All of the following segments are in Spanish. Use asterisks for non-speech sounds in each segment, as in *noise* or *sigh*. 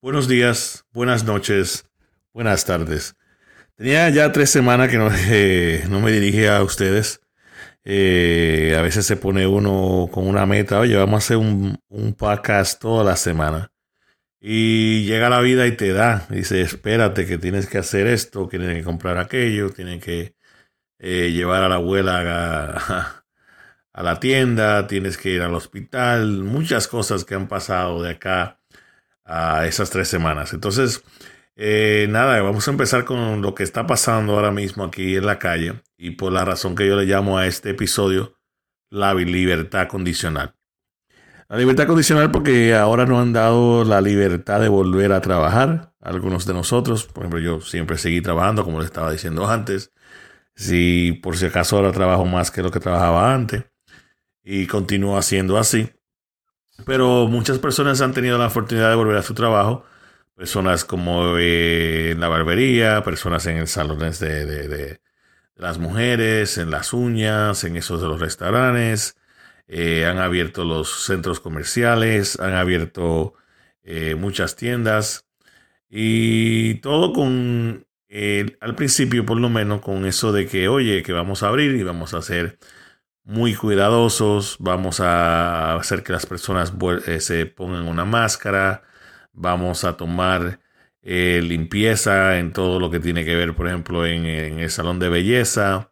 Buenos días, buenas noches, buenas tardes. Tenía ya tres semanas que no, *laughs* eh, no me dirigía a ustedes. Eh, a veces se pone uno con una meta, oye, vamos a hacer un, un podcast toda la semana. Y llega la vida y te da. Dice, espérate que tienes que hacer esto, tienes que comprar aquello, tienes que eh, llevar a la abuela *laughs* a la tienda, tienes que ir al hospital, muchas cosas que han pasado de acá a esas tres semanas. Entonces, eh, nada, vamos a empezar con lo que está pasando ahora mismo aquí en la calle y por la razón que yo le llamo a este episodio la libertad condicional. La libertad condicional porque ahora nos han dado la libertad de volver a trabajar. Algunos de nosotros, por ejemplo, yo siempre seguí trabajando, como les estaba diciendo antes. Si por si acaso ahora trabajo más que lo que trabajaba antes y continúo haciendo así. Pero muchas personas han tenido la oportunidad de volver a su trabajo. Personas como eh, en la barbería, personas en el salones de, de, las mujeres, en las uñas, en esos de los restaurantes. Eh, han abierto los centros comerciales, han abierto eh, muchas tiendas. Y todo con, al principio por lo menos, con eso de que, oye, que vamos a abrir y vamos a hacer muy cuidadosos, vamos a hacer que las personas eh, se pongan una máscara, vamos a tomar eh, limpieza en todo lo que tiene que ver, por ejemplo, en, el salón de belleza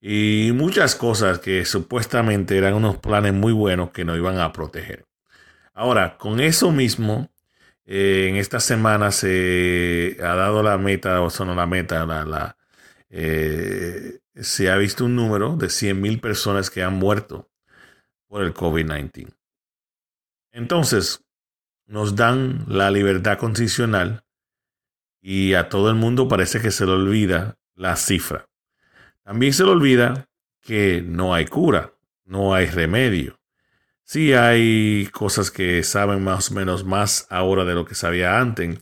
y muchas cosas que supuestamente eran unos planes muy buenos que nos iban a proteger. Ahora, con eso mismo, eh, en esta semana se ha dado la meta, o son la meta, la, la se ha visto un número de 100.000 personas que han muerto por el COVID-19. Entonces, nos dan la libertad constitucional y a todo el mundo parece que se le olvida la cifra. También se le olvida que no hay cura, no hay remedio. Sí hay cosas que saben más o menos más ahora de lo que sabía antes,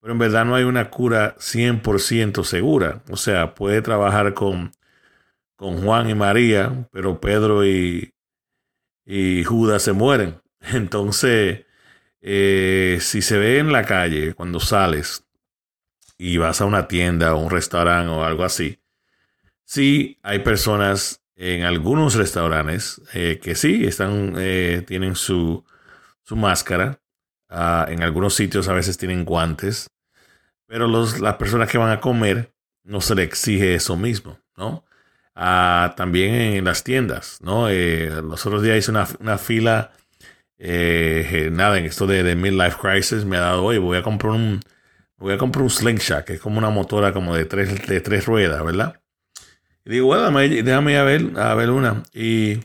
pero en verdad no hay una cura 100% segura. O sea, puede trabajar con con Juan y María, pero Pedro y, y Judas se mueren. *laughs* Entonces, eh, si se ve en la calle cuando sales y vas a una tienda o un restaurante o algo así, sí hay personas en algunos restaurantes eh, que sí están, eh, tienen su, su máscara. Ah, en algunos sitios a veces tienen guantes, pero los, las personas que van a comer no se le exige eso mismo, ¿no? También en las tiendas, ¿no? Eh, los otros días hice una, fila, eh, nada, en esto de, de Midlife Crisis, me ha dado, oye, voy a comprar un, voy a comprar un slingshot, que es como una motora como de tres, de tres ruedas, ¿verdad? Y digo, bueno, déjame, ir a ver, a ver una. Y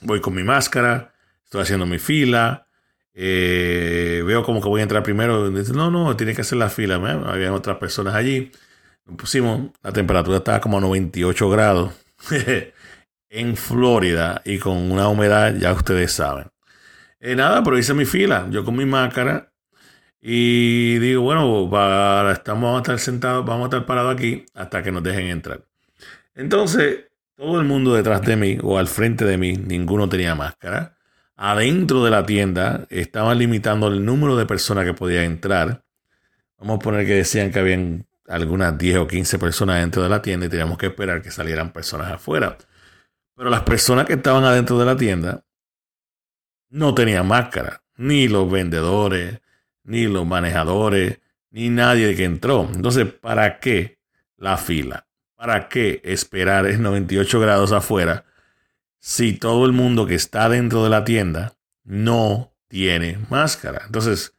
voy con mi máscara, estoy haciendo mi fila, eh, veo como que voy a entrar primero. Dice, no, no, tiene que hacer la fila. Había otras personas allí pusimos, la temperatura estaba como a 98 grados *laughs* en Florida y con una humedad, ya ustedes saben. Eh, nada, pero hice mi fila, yo con mi máscara y digo, bueno, para, estamos, vamos a estar sentados, vamos a estar parados aquí hasta que nos dejen entrar. Entonces, todo el mundo detrás de mí o al frente de mí, ninguno tenía máscara. Adentro de la tienda estaban limitando el número de personas que podían entrar. Vamos a poner que decían que habían algunas 10 o 15 personas dentro de la tienda y teníamos que esperar que salieran personas afuera. Pero las personas que estaban adentro de la tienda no tenían máscara, ni los vendedores, ni los manejadores, ni nadie que entró. Entonces, ¿para qué la fila? ¿Para qué esperar en 98 grados afuera si todo el mundo que está dentro de la tienda no tiene máscara? Entonces,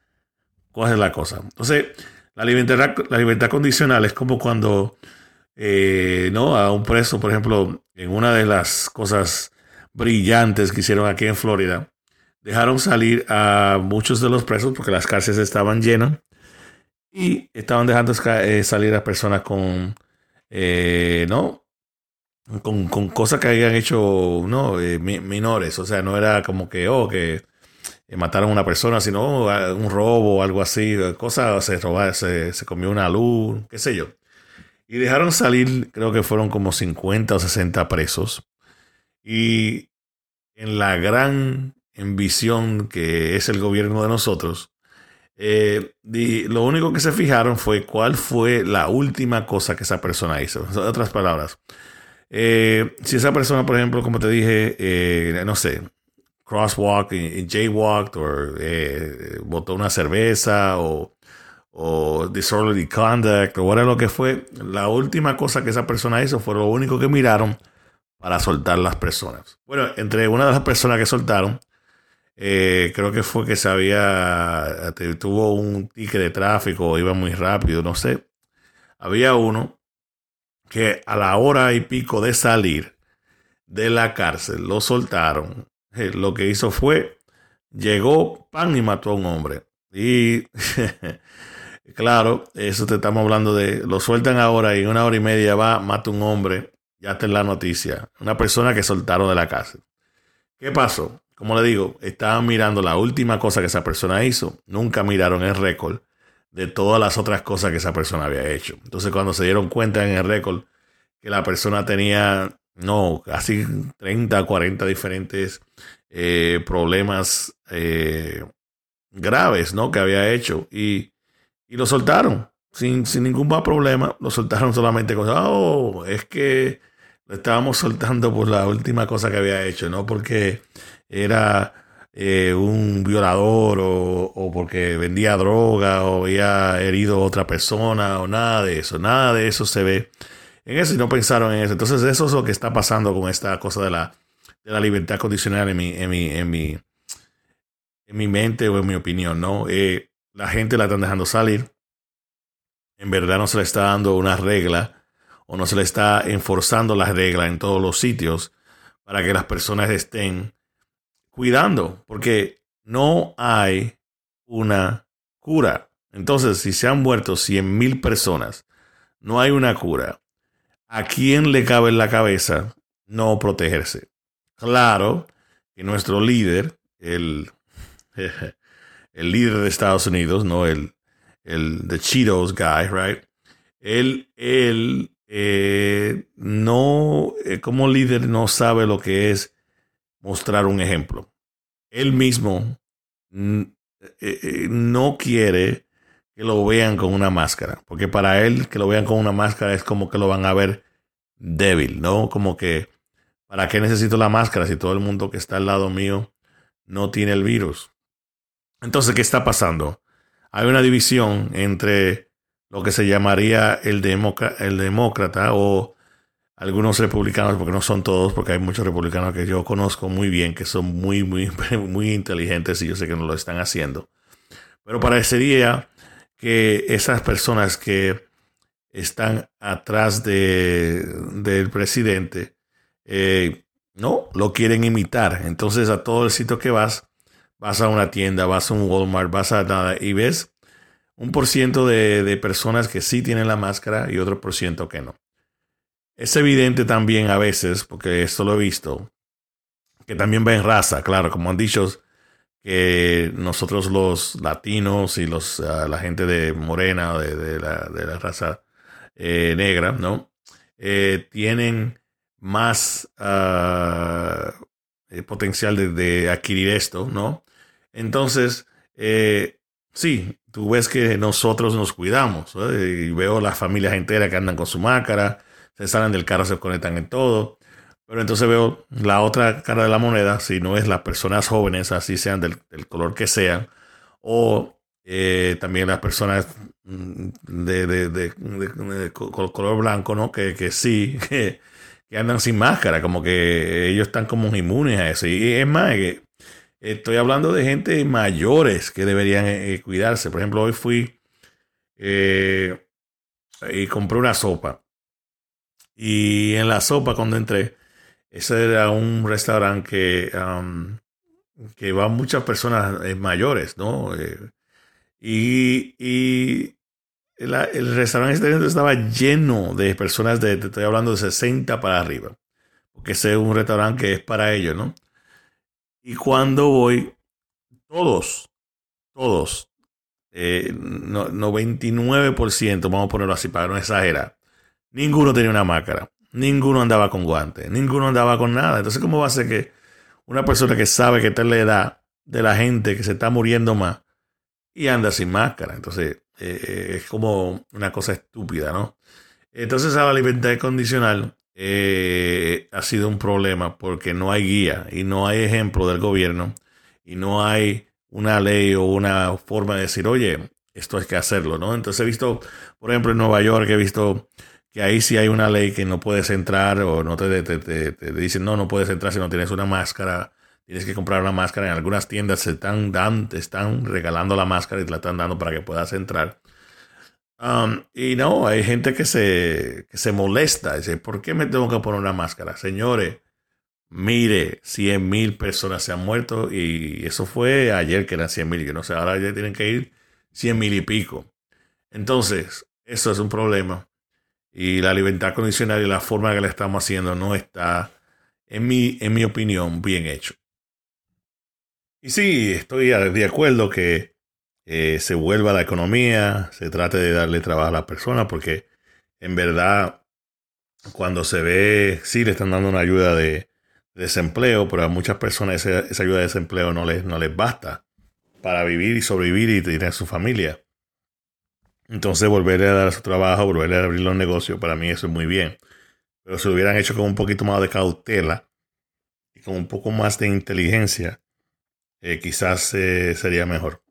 ¿cuál es la cosa? Entonces, la libertad, la libertad condicional es como cuando eh, ¿no? a un preso, por ejemplo, en una de las cosas brillantes que hicieron aquí en Florida, dejaron salir a muchos de los presos porque las cárceles estaban llenas y estaban dejando eh, salir a personas con, eh, ¿no? Con, con, cosas que habían hecho, ¿no? menores, o sea, no era como que, oh, que eh, mataron a una persona, sino un robo o algo así, cosas, se robaron, se, se comió una luz, qué sé yo. Y dejaron salir, creo que fueron como 50 o 60 presos. Y en la gran ambición que es el gobierno de nosotros, Eh, lo único que se fijaron fue cuál fue la última cosa que esa persona hizo. En otras palabras, eh, si esa persona, por ejemplo, como te dije, eh, no sé, crosswalk y, jaywalked o eh, botó una cerveza o, disorderly conduct o era lo que fue, la última cosa que esa persona hizo fue lo único que miraron para soltar las personas. Bueno, entre una de las personas que soltaron, eh, creo que fue que se había, tuvo un ticket de tráfico, iba muy rápido, no sé. Había uno que a la hora y pico de salir de la cárcel lo soltaron lo que hizo fue, llegó, pan y mató a un hombre. Y *laughs* claro, eso te estamos hablando de, lo sueltan ahora y en una hora y media va, mata un hombre, ya está en la noticia. Una persona que soltaron de la cárcel. ¿Qué pasó? Como le digo, estaban mirando la última cosa que esa persona hizo. Nunca miraron el récord de todas las otras cosas que esa persona había hecho. Entonces, cuando se dieron cuenta en el récord que la persona tenía no, casi 30, 40 diferentes eh, problemas eh, graves, ¿no? Que había hecho y, lo soltaron sin, sin, ningún problema. Lo soltaron solamente con, oh, es que lo estábamos soltando por la última cosa que había hecho, no porque era eh, un violador o, o, porque vendía droga o había herido a otra persona o nada de eso. Nada de eso se ve en eso y no pensaron en eso. Entonces eso es lo que está pasando con esta cosa de la, libertad condicional en mi, en mi, en mi, en mi mente o en mi opinión, ¿no? Eh, la gente la están dejando salir. En verdad no se le está dando una regla o no se le está enforzando las reglas en todos los sitios para que las personas estén cuidando, porque no hay una cura. Entonces, si se han muerto 100 mil personas, no hay una cura. ¿A quién le cabe en la cabeza no protegerse? Claro que nuestro líder, el, *laughs* el líder de Estados Unidos, no el, el the Cheetos guy, right? Él, él eh, no, eh, como líder no sabe lo que es mostrar un ejemplo. Él mismo eh, no quiere que lo vean con una máscara, porque para él que lo vean con una máscara es como que lo van a ver débil, ¿no? Como que, ¿para qué necesito la máscara si todo el mundo que está al lado mío no tiene el virus? Entonces, ¿qué está pasando? Hay una división entre lo que se llamaría el, el demócrata o algunos republicanos, porque no son todos, porque hay muchos republicanos que yo conozco muy bien, que son muy, muy, *laughs* muy inteligentes y yo sé que no lo están haciendo. Pero parecería que esas personas que están atrás de, del presidente eh, no lo quieren imitar. Entonces a todo el sitio que vas, vas a una tienda, vas a un Walmart, vas a nada y ves un por ciento de, de personas que sí tienen la máscara y otro por ciento que no. Es evidente también a veces, porque esto lo he visto, que también va en raza, claro, como han dicho que nosotros los latinos y los, ah, la gente de morena, de, la, de la raza eh, negra, ¿no? Eh, tienen más eh, potencial de, de, adquirir esto, ¿no? Entonces, sí, tú ves que nosotros nos cuidamos, y veo las familias enteras que andan con su máscara, se salen del carro, se conectan en todo. Pero entonces veo la otra cara de la moneda, si no es las personas jóvenes, así sean del, color que sean, o eh, también las personas mm, de, de, color blanco, ¿no? Que, que sí, *laughs* que, andan sin máscara, como que ellos están como inmunes a eso. Y es más, que estoy hablando de gente mayores que deberían eh, cuidarse. Por ejemplo, hoy fui eh, y compré una sopa. Y en la sopa, cuando entré, ese era un restaurante que, um, que van muchas personas eh, mayores, ¿no? Eh, y, y el restaurante este estaba lleno de personas de, te estoy hablando de 60 para arriba, porque ese es un restaurante que es para ellos, ¿no? Y cuando voy, todos, todos, eh, 99%, vamos a ponerlo así para no exagerar, ninguno tenía una máscara. Ninguno andaba con guantes, ninguno andaba con nada. Entonces, ¿cómo va a ser que una persona que sabe que está en la edad de la gente que se está muriendo más, y anda sin máscara. Entonces, eh, es como una cosa estúpida, ¿no? Entonces, a la libertad condicional eh, ha sido un problema porque no hay guía y no hay ejemplo del gobierno y no hay una ley o una forma de decir, oye, esto hay que hacerlo, ¿no? Entonces he visto, por ejemplo, en Nueva York, he visto que ahí sí hay una ley que no puedes entrar o no te, te, dicen, no, no puedes entrar si no tienes una máscara, tienes que comprar una máscara. En algunas tiendas se están, dan, te están regalando la máscara y te la están dando para que puedas entrar. Um, y no, hay gente que se, que se molesta. Dice, ¿por qué me tengo que poner una máscara? Señores, mire, 100 mil personas se han muerto y eso fue ayer que eran 100 mil. Yo no sé, ahora ya tienen que ir 100 mil y pico. Entonces, eso es un problema. Y la libertad condicional y la forma que la estamos haciendo no está, en mi, en mi opinión, bien hecho. Y sí, estoy de acuerdo que eh, se vuelva la economía, se trate de darle trabajo a las personas, porque en verdad, cuando se ve, sí le están dando una ayuda de, desempleo, pero a muchas personas esa, ayuda de desempleo no les, no les basta para vivir y sobrevivir y tener su familia. Entonces volver a dar su trabajo, volver a abrir los negocios, para mí eso es muy bien. Pero si lo hubieran hecho con un poquito más de cautela y con un poco más de inteligencia, eh, quizás eh, sería mejor.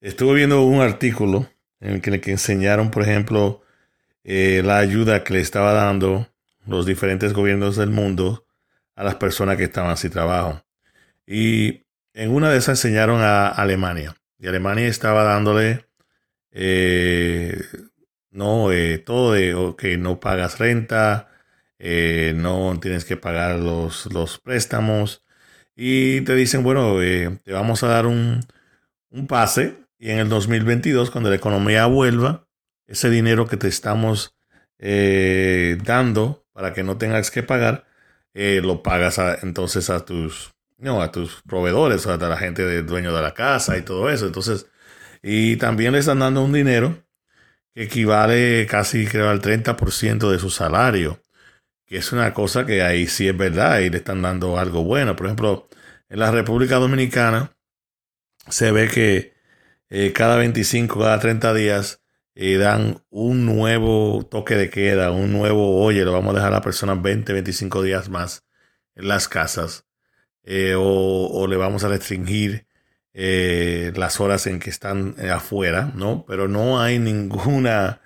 estuve viendo un artículo en el que, enseñaron, por ejemplo, eh, la ayuda que le estaba dando los diferentes gobiernos del mundo a las personas que estaban sin trabajo. Y en una de esas enseñaron a Alemania. Y Alemania estaba dándole eh, no eh, todo de que no pagas renta, eh, no tienes que pagar los, los, préstamos. Y te dicen, bueno, te vamos a dar un, un pase. Y en el 2022, cuando la economía vuelva, ese dinero que te estamos dando para que no tengas que pagar, lo pagas entonces a tus no, a tus proveedores, a la gente del dueño de la casa y todo eso. Entonces, y también le están dando un dinero que equivale casi, creo, al 30% de su salario, que es una cosa que ahí sí es verdad y le están dando algo bueno. Por ejemplo, en la República Dominicana se ve que eh, cada 25, cada 30 días eh, dan un nuevo toque de queda, un nuevo, oye, lo vamos a dejar a las personas 20, 25 días más en las casas eh, o, le vamos a restringir eh, las horas en que están eh, afuera, ¿no? Pero no hay ninguna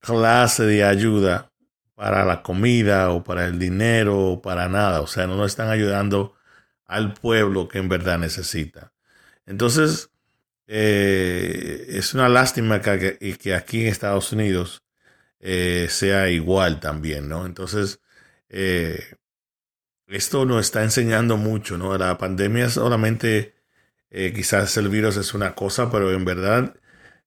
clase de ayuda para la comida o para el dinero o para nada. O sea, no nos están ayudando al pueblo que en verdad necesita. Entonces, es una lástima que, que, aquí en Estados Unidos sea igual también, ¿no? Entonces, esto nos está enseñando mucho, ¿no? La pandemia solamente, eh, quizás el virus es una cosa, pero en verdad,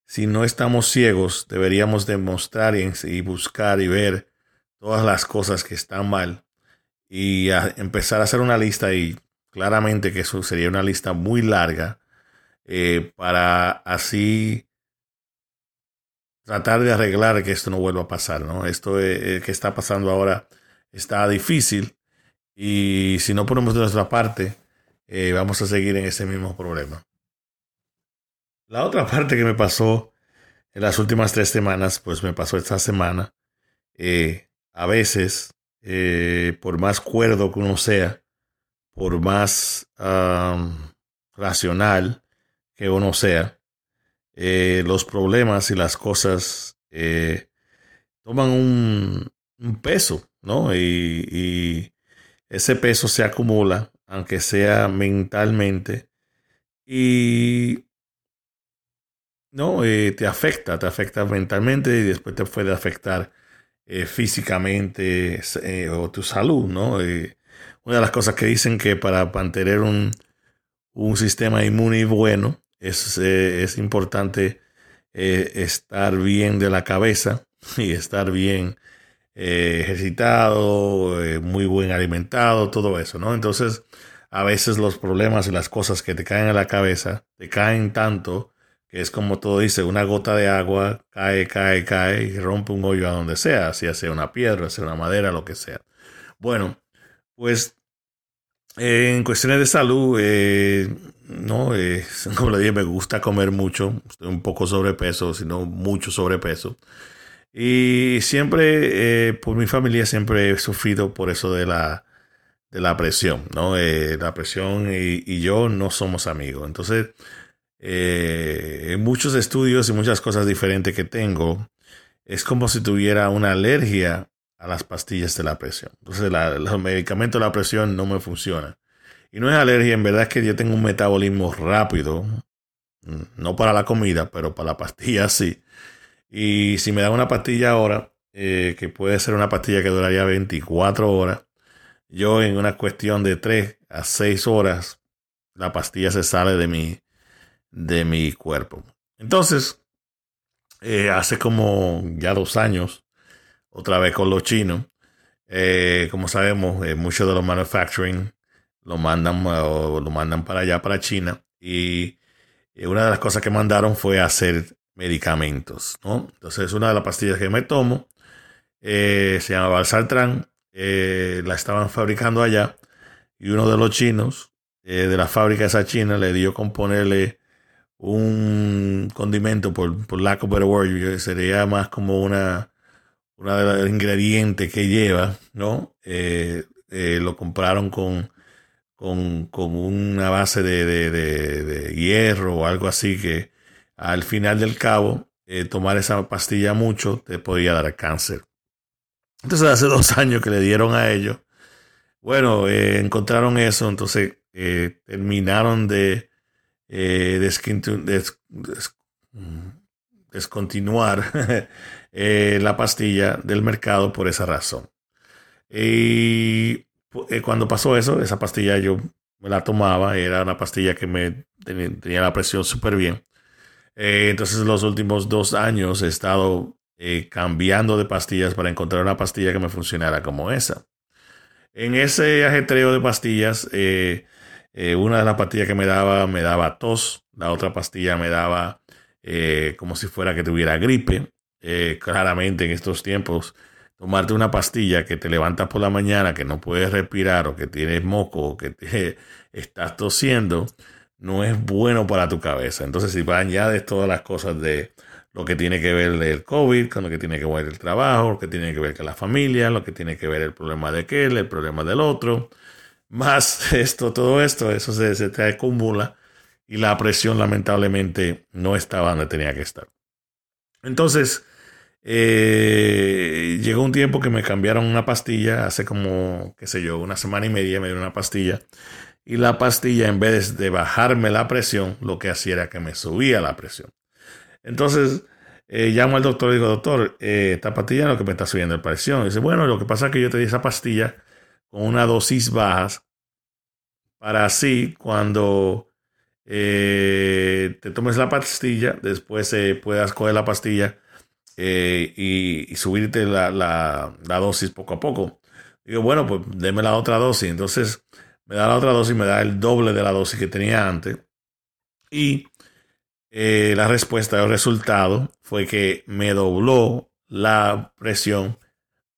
si no estamos ciegos, deberíamos demostrar y, buscar y ver todas las cosas que están mal y empezar a hacer una lista y claramente que eso sería una lista muy larga eh, para así tratar de arreglar que esto no vuelva a pasar, ¿no? Esto eh, que está pasando ahora está difícil y si no ponemos de nuestra parte, eh, vamos a seguir en ese mismo problema. La otra parte que me pasó en las últimas tres semanas, pues me pasó esta semana. Eh, a veces, eh, por más cuerdo que uno sea, por más racional que uno sea, los problemas y las cosas toman un, peso, ¿no? y, ese peso se acumula, aunque sea mentalmente, y no eh, te afecta, te afecta mentalmente y después te puede afectar eh, físicamente eh, o tu salud, ¿no? una de las cosas que dicen que para mantener un, un sistema inmune bueno es, es importante estar bien de la cabeza *laughs* y estar bien eh, ejercitado, eh, muy buen alimentado, todo eso, ¿no? Entonces, a veces los problemas y las cosas que te caen a la cabeza te caen tanto que es como todo dice, una gota de agua cae, cae, cae y rompe un hoyo a donde sea, si sea una piedra, sea una madera, lo que sea. Bueno, pues en cuestiones de salud, eh, no, eh, *laughs* como le dije, me gusta comer mucho, estoy un poco sobrepeso, sino mucho sobrepeso. Y siempre, eh, por mi familia, siempre he sufrido por eso de la, de la presión, ¿no? Eh, la presión y, yo no somos amigos. Entonces, en muchos estudios y muchas cosas diferentes que tengo, es como si tuviera una alergia a las pastillas de la presión. Entonces, los medicamentos de la presión no me funcionan. Y no es alergia, en verdad es que yo tengo un metabolismo rápido, mm, no para la comida, pero para la pastilla sí. Y si me da una pastilla ahora, eh, que puede ser una pastilla que duraría 24 horas, yo en una cuestión de 3 a 6 horas, la pastilla se sale de mi, de mi cuerpo. Entonces, eh, hace como ya dos años, otra vez con los chinos, eh, como sabemos, muchos de los manufacturing lo mandan, lo mandan para allá, para China. Y una de las cosas que mandaron fue hacer medicamentos, ¿no? Entonces, una de las pastillas que me tomo eh, se llama Valsartran, eh, la estaban fabricando allá y uno de los chinos eh, de la fábrica esa china le dio con ponerle un condimento, por, por lack of better word, sería más como una, una de los ingredientes que lleva, ¿no? lo compraron con con, una base de, hierro o algo así que al final del cabo eh, tomar esa pastilla mucho te podía dar cáncer. Entonces hace *laughs* dos años que le dieron a ellos, bueno, eh, encontraron eso, entonces eh, terminaron de descontinuar *laughs* la pastilla del mercado por esa razón. Y cuando pasó eso, esa pastilla yo me la tomaba, era una pastilla que me tenía, la presión súper bien. Eh, entonces, los últimos dos años he estado eh, cambiando de pastillas para encontrar una pastilla que me funcionara como esa. En ese ajetreo de pastillas, una de las pastillas que me daba me daba tos, la otra pastilla me daba como si fuera que tuviera gripe. claramente en estos tiempos tomarte una pastilla que te levantas por la mañana, que no puedes respirar o que tienes moco o que te *laughs* estás tosiendo, no es bueno para tu cabeza. Entonces, si añades todas las cosas de lo que tiene que ver el COVID, con lo que tiene que ver el trabajo, lo que tiene que ver con la familia, lo que tiene que ver el problema de aquel, el problema del otro, más *laughs* esto, todo esto, eso se, se te acumula y la presión lamentablemente no estaba donde tenía que estar. Entonces, eh, llegó un tiempo que me cambiaron una pastilla, hace como, qué sé yo, una semana y media me dieron una pastilla. Y la pastilla, en vez de bajarme la presión, lo que hacía era que me subía la presión. Entonces, eh, llamo al doctor y digo, doctor, eh, esta pastilla es lo que me está subiendo la presión. Dice, bueno, lo que pasa es que yo te di esa pastilla con una dosis baja para así cuando te tomes la pastilla, después puedas coger la pastilla eh, y, subirte la, dosis poco a poco. Digo, bueno, pues deme la otra dosis. Entonces me da la otra dosis, me da el doble de la dosis que tenía antes. Y eh, la respuesta, el resultado fue que me dobló la presión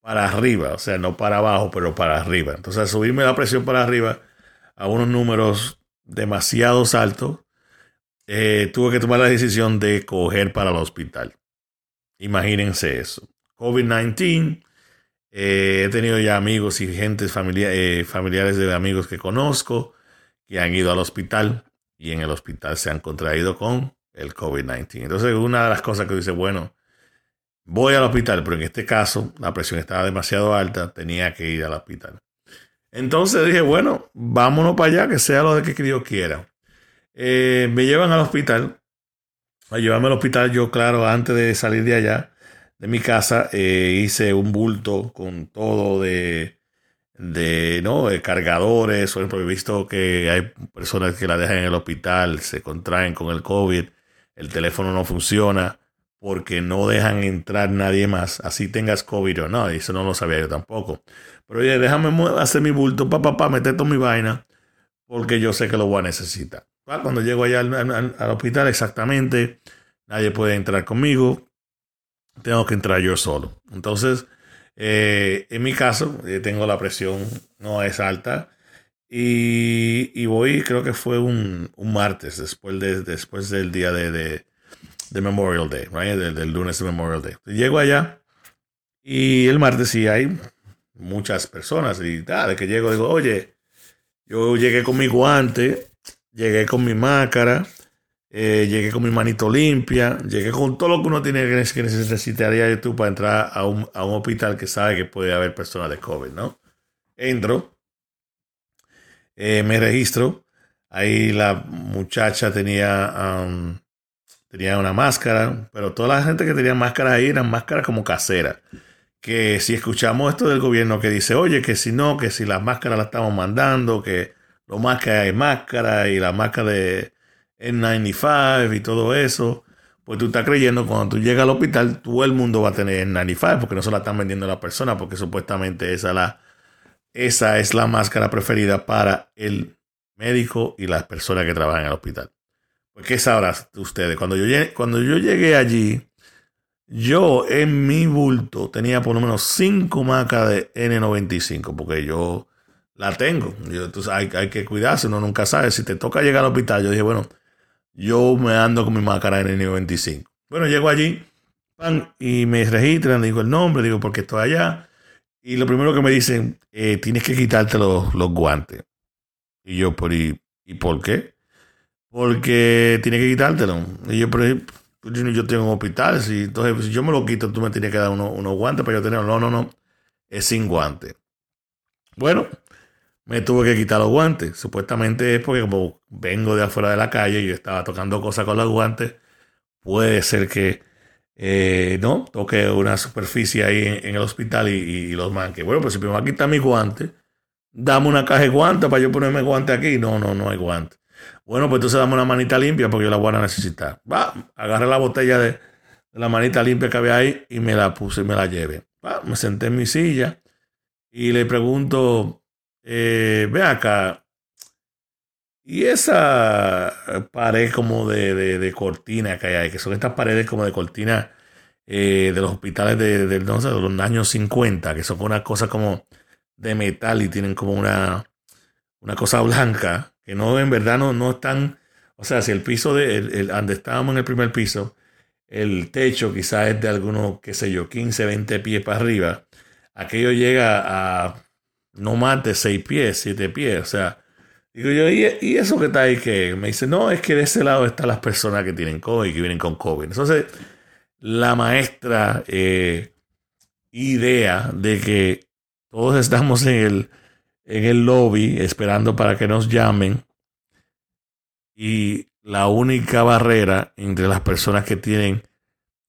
para arriba, o sea, no para abajo, pero para arriba. Entonces, subirme la presión para arriba a unos números demasiado altos, eh, tuve que tomar la decisión de coger para el hospital. Imagínense eso. COVID-19. Eh, he tenido ya amigos y gente eh, familiares de amigos que conozco que han ido al hospital y en el hospital se han contraído con el COVID-19. Entonces, una de las cosas que dice, bueno, voy al hospital, pero en este caso la presión estaba demasiado alta, tenía que ir al hospital. Entonces dije, bueno, vámonos para allá, que sea lo de que Dios quiera. Eh, me llevan al hospital a llevarme al hospital, yo, claro, antes de salir de allá, de mi casa, eh, hice un bulto con todo de, de, ¿no? cargadores, porque he visto que hay personas que la dejan en el hospital, se contraen con el COVID, el teléfono no funciona porque no dejan entrar nadie más, así tengas COVID o no, eso no lo sabía yo tampoco. Pero oye, déjame hacer mi bulto, papá, pa, meter toda mi vaina, porque yo sé que lo voy a necesitar. Ah, cuando llego allá al, hospital, exactamente, nadie puede entrar conmigo, tengo que entrar yo solo. Entonces, eh, en mi caso, eh, tengo la presión no es alta Y, voy, creo que fue un, martes, después, de, después del día de, de, Memorial Day, right? del, lunes de Memorial Day. Llego allá y el martes sí hay muchas personas. Y de que llego, digo, oye, yo llegué con mi guante, llegué con mi máscara, eh, llegué con mi manito limpia, llegué con todo lo que uno tiene que, necesitaría tú para entrar a un, a un hospital que sabe que puede haber personas de COVID, ¿no? Entro, eh, me registro, ahí la muchacha tenía, tenía una máscara, pero toda la gente que tenía máscaras ahí eran máscaras como caseras. Que si escuchamos esto del gobierno que dice, oye, que si no, que si las máscaras las estamos mandando, que lo más que hay máscara y la máscara de N95 y todo eso, pues tú estás creyendo cuando tú llegas al hospital, todo el mundo va a tener N95 porque no se la están vendiendo a la persona, porque supuestamente esa, la, esa es la máscara preferida para el médico y las personas que trabajan en el hospital. Pues, ¿qué sabrán ustedes? Cuando yo, llegué, cuando yo llegué allí, yo en mi bulto tenía por lo menos cinco máscaras de N95, porque yo la tengo. entonces hay, hay, que cuidarse, uno nunca sabe. Si te toca llegar al hospital, yo dije, bueno, yo me ando con mi máscara N95. Bueno, llego allí y me registran, digo el nombre, digo porque estoy allá. Y lo primero que me dicen, eh, tienes que quitarte los, guantes. Y yo, ¿y, ¿y por qué? Porque tienes que quitártelo. Y yo, pero pues, yo tengo un hospital, si, entonces si yo me lo quito, tú me tienes que dar unos, guantes para yo tenerlo. No, no, no, es sin guantes. Bueno, me tuve que quitar los guantes. Supuestamente es porque como vengo de afuera de la calle y yo estaba tocando cosas con los guantes, puede ser que eh, no toque una superficie ahí en, el hospital y, los manque. Bueno, pues si me va a quitar mis guantes, dame una caja de guantes para yo ponerme guantes aquí. No, no, no hay guantes. Bueno, pues entonces dame una manita limpia porque yo la voy a necesitar. Va, agarré la botella de, la manita limpia que había ahí y me la puse y me la llevé. Va, me senté en mi silla y le pregunto eh, ve acá. Y esa pared como de, cortina que hay que son estas paredes como de cortina eh, de los hospitales de, de, los años 50, que son una cosa como de metal y tienen como una, una cosa blanca, que no, en verdad no, no están, o sea, si el piso de, el, donde estábamos en el primer piso, el techo quizás es de algunos, qué sé yo, 15, 20 pies para arriba, aquello llega a no más seis pies, siete pies. O sea, digo yo, ¿y, eso que está ahí que Me dice, no, es que de ese lado están las personas que tienen COVID, que vienen con COVID. Entonces, la maestra eh, idea de que todos estamos en el, en el lobby esperando para que nos llamen y la única barrera entre las personas que tienen,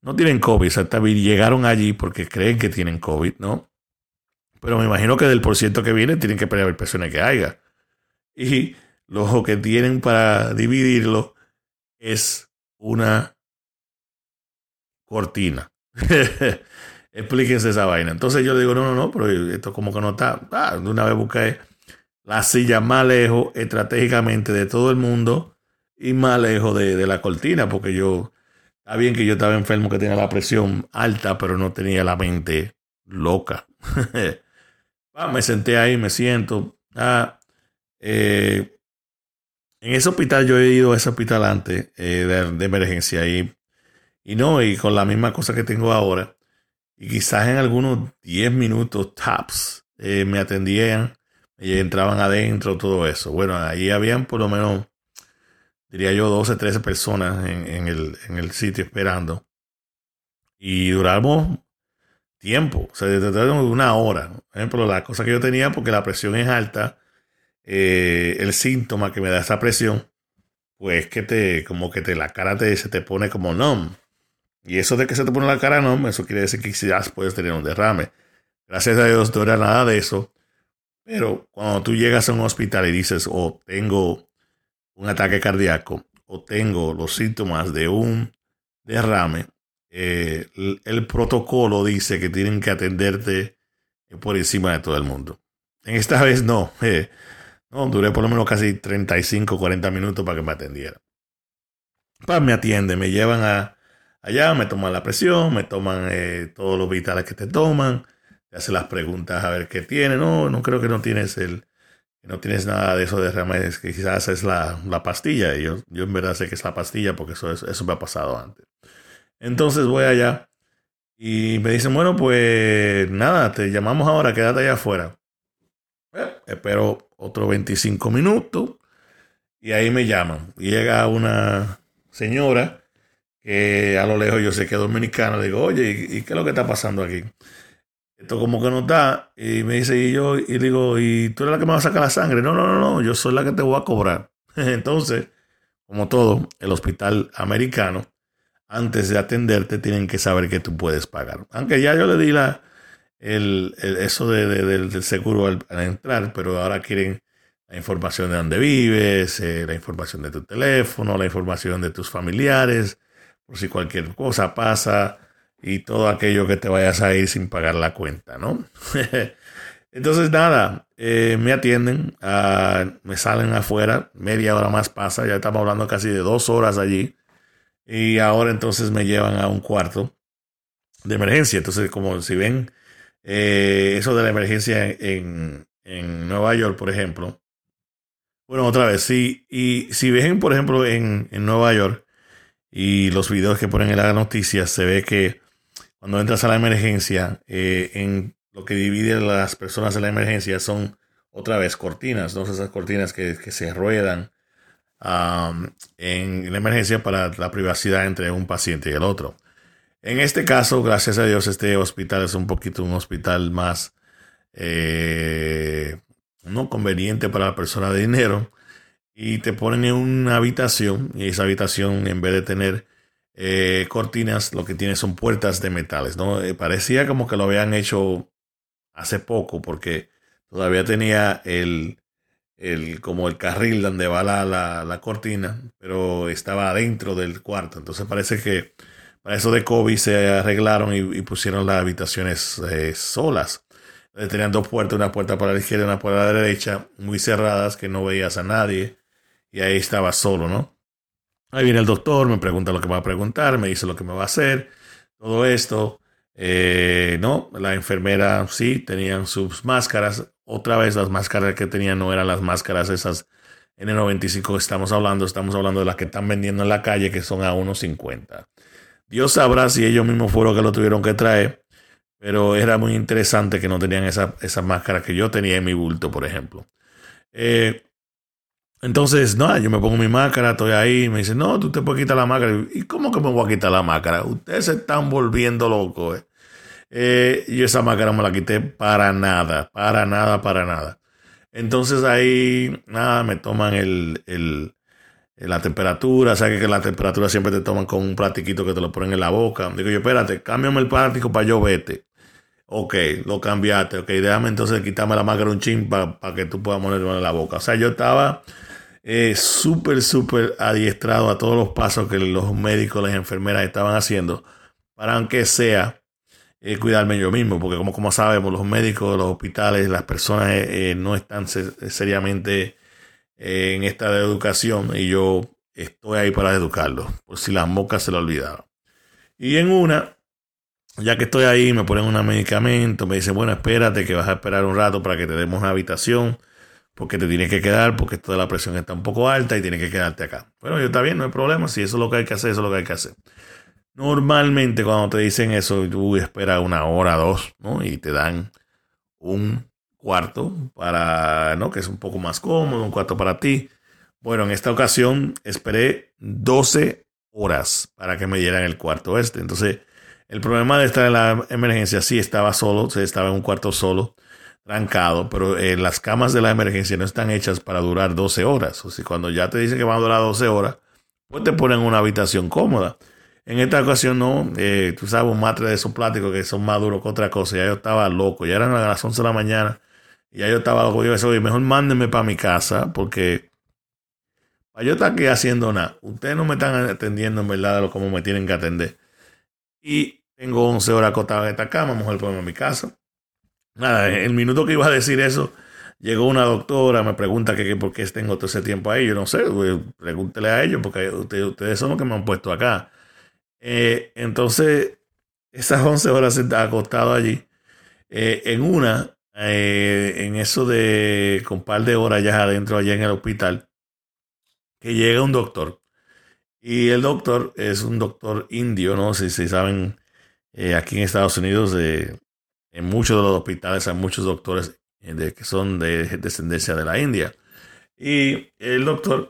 no tienen COVID, o sea, llegaron allí porque creen que tienen COVID, ¿no? Pero me imagino que del por ciento que viene tienen que ver personas que haya. Y lo que tienen para dividirlo es una cortina. *laughs* Explíquense esa vaina. Entonces yo digo, no, no, no, pero esto como que no está. Ah, de una vez busqué la silla más lejos estratégicamente de todo el mundo y más lejos de, de la cortina, porque yo, está bien que yo estaba enfermo, que tenía la presión alta, pero no tenía la mente loca. *laughs* Ah, me senté ahí, me siento. Ah, eh, en ese hospital yo he ido a ese hospital antes eh, de, emergencia y, y no, y con la misma cosa que tengo ahora. Y quizás en algunos 10 minutos tops eh, me atendían y entraban adentro, todo eso. Bueno, ahí habían por lo menos, diría yo, 12, 13 personas en, el, en el sitio esperando. Y duramos tiempo, o sea, de una hora. Por ejemplo, la cosa que yo tenía, porque la presión es alta, eh, el síntoma que me da esa presión, pues que te, como que te, la cara te, se te pone como numb. Y eso de que se te pone la cara numb, eso quiere decir que quizás puedes tener un derrame. Gracias a Dios no era nada de eso. Pero cuando tú llegas a un hospital y dices, o oh, tengo un ataque cardíaco, o tengo los síntomas de un derrame, eh, el, protocolo dice que tienen que atenderte por encima de todo el mundo. En esta vez no. Eh, no, duré por lo menos casi 35, 40 minutos para que me atendieran. Pues me atienden, me llevan a, allá, me toman la presión, me toman eh, todos los vitales que te toman, te hacen las preguntas a ver qué tienes. No, no creo que no tienes el, no tienes nada de eso de remedios, que quizás es la, pastilla. Y yo, yo en verdad sé que es la pastilla porque eso, eso me ha pasado antes. Entonces voy allá y me dicen, bueno, pues nada, te llamamos ahora, quédate allá afuera. Espero otros 25 minutos y ahí me llaman. Y llega una señora que a lo lejos yo sé que es dominicana. Le digo, oye, ¿y, qué es lo que está pasando aquí? Esto como que no está. Y me dice, y yo, y digo, ¿y tú eres la que me va a sacar la sangre? No, no, no, no, yo soy la que te voy a cobrar. *laughs* Entonces, como todo, el hospital americano, antes de atenderte, tienen que saber que tú puedes pagar. Aunque ya yo le di la, el, eso de, del, seguro al, entrar, pero ahora quieren la información de dónde vives, eh, la información de tu teléfono, la información de tus familiares, por si cualquier cosa pasa y todo aquello que te vayas a ir sin pagar la cuenta, ¿no? *laughs* Entonces, nada, eh, me atienden, ah, me salen afuera, media hora más pasa, ya estamos hablando casi de dos horas allí, y ahora entonces me llevan a un cuarto de emergencia. Entonces, como si ven, eh, eso de la emergencia en, en Nueva York, por ejemplo, bueno, otra vez, sí. Y si ven, por ejemplo, en, en Nueva York y los videos que ponen en las noticias, se ve que cuando entras a la emergencia, eh, en lo que divide a las personas en la emergencia son otra vez cortinas, ¿no? Esas cortinas que, que se ruedan en la emergencia para la privacidad entre un paciente y el otro. En este caso, gracias a Dios, este hospital es un poquito un hospital más eh, no conveniente para la persona de dinero y te ponen en una habitación y esa habitación en vez de tener eh, cortinas lo que tiene son puertas de metales no eh, parecía como que lo habían hecho hace poco porque todavía tenía el, el como el carril donde va la, la, cortina pero estaba adentro del cuarto entonces parece que para eso de COVID se arreglaron y, pusieron las habitaciones eh, solas tenían dos puertas, una puerta para la izquierda y una puerta para la derecha, muy cerradas, que no veías a nadie. Y ahí estaba solo, ¿no? Ahí viene el doctor, me pregunta lo que me va a preguntar, me dice lo que me va a hacer, todo esto. Eh, no, la enfermera sí, tenían sus máscaras. Otra vez las máscaras que tenían no eran las máscaras esas N95 que estamos hablando, estamos hablando de las que están vendiendo en la calle, que son a 1.50. Dios sabrá si ellos mismos fueron que lo tuvieron que traer pero era muy interesante que no tenían esa, esa máscara que yo tenía en mi bulto, por ejemplo. Eh, entonces, no, yo me pongo mi máscara, estoy ahí, me dice, no, tú te puedes quitar la máscara. ¿Y cómo que me voy a quitar la máscara? Ustedes se están volviendo locos. Eh. Eh, y esa máscara me la quité para nada, para nada, para nada. Entonces ahí, nada, me toman el, el, la temperatura, sabes que la temperatura siempre te toman con un platiquito que te lo ponen en la boca. Digo yo, espérate, cámbiame el plástico para yo vete. Ok, lo cambiaste. Ok, déjame entonces quitarme la máscara un chin para que tú puedas ponerlo en la boca. O sea, yo estaba eh, súper, súper adiestrado a todos los pasos que los médicos, las enfermeras estaban haciendo para aunque sea eh, cuidarme yo mismo. Porque como, como sabemos, los médicos, los hospitales, las personas eh, no están seriamente en esta educación y yo estoy ahí para educarlos, por si las moscas se lo olvidaron. Y en una, ya que estoy ahí, me ponen un medicamento, me dicen, bueno, espérate que vas a esperar un rato para que te demos una habitación, porque te tienes que quedar, porque toda la presión está un poco alta y tienes que quedarte acá. Bueno, yo está bien, no hay problema, si eso es lo que hay que hacer, eso es lo que hay que hacer. Normalmente cuando te dicen eso, tú esperas una hora, dos, ¿no? Y te dan un cuarto para, ¿no? Que es un poco más cómodo, un cuarto para ti. Bueno, en esta ocasión esperé 12 horas para que me dieran el cuarto este. Entonces, el problema de estar en la emergencia, sí estaba solo, se estaba en un cuarto solo, trancado, pero eh, las camas de la emergencia no están hechas para durar 12 horas. O sea, cuando ya te dicen que van a durar 12 horas, pues te ponen una habitación cómoda. En esta ocasión no, eh, tú sabes, un matre de esos plásticos que son más duros que otra cosa. Ya yo estaba loco, ya eran las 11 de la mañana. Y ya yo estaba loco. Yo decía, oye, mejor mándenme para mi casa porque para yo estar aquí haciendo nada. Ustedes no me están atendiendo en verdad como me tienen que atender. Y tengo 11 horas acostado en esta cama, mujer, ponme a mi casa. Nada, el minuto que iba a decir eso, llegó una doctora, me pregunta que, por qué tengo todo ese tiempo ahí. Yo no sé, pregúntele a ellos, porque ustedes, son los que me han puesto acá. Eh, entonces, esas 11 horas acostado allí, eh, en una, eh, en eso de con un par de horas ya adentro, allá en el hospital, que llega un doctor. Y el doctor es un doctor indio, ¿no? Si, si saben, aquí en Estados Unidos, en muchos de los hospitales hay muchos doctores que son de descendencia de la India. Y el doctor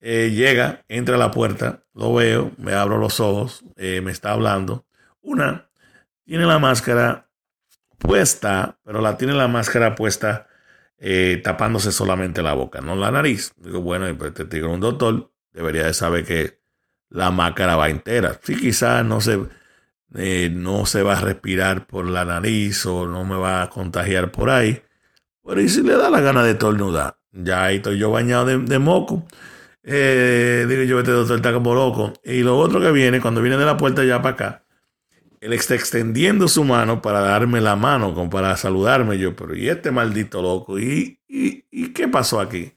eh, llega, entra a la puerta, lo veo, me abro los ojos, eh, me está hablando. Una, tiene la máscara puesta, pero la tiene la máscara puesta eh, tapándose solamente la boca, no la nariz. Digo, bueno, pues te digo, un doctor debería de saber que la máscara va entera. Sí, quizás no se, no se va a respirar por la nariz o no me va a contagiar por ahí. Pero ¿y si le da la gana de tornudar? Ya ahí estoy yo bañado de, moco. Eh, digo yo, este doctor está como loco. Y lo otro que viene, cuando viene de la puerta ya para acá, él está extendiendo su mano para darme la mano, como para saludarme. Yo, pero ¿y este maldito loco? ¿Y, y, qué pasó aquí?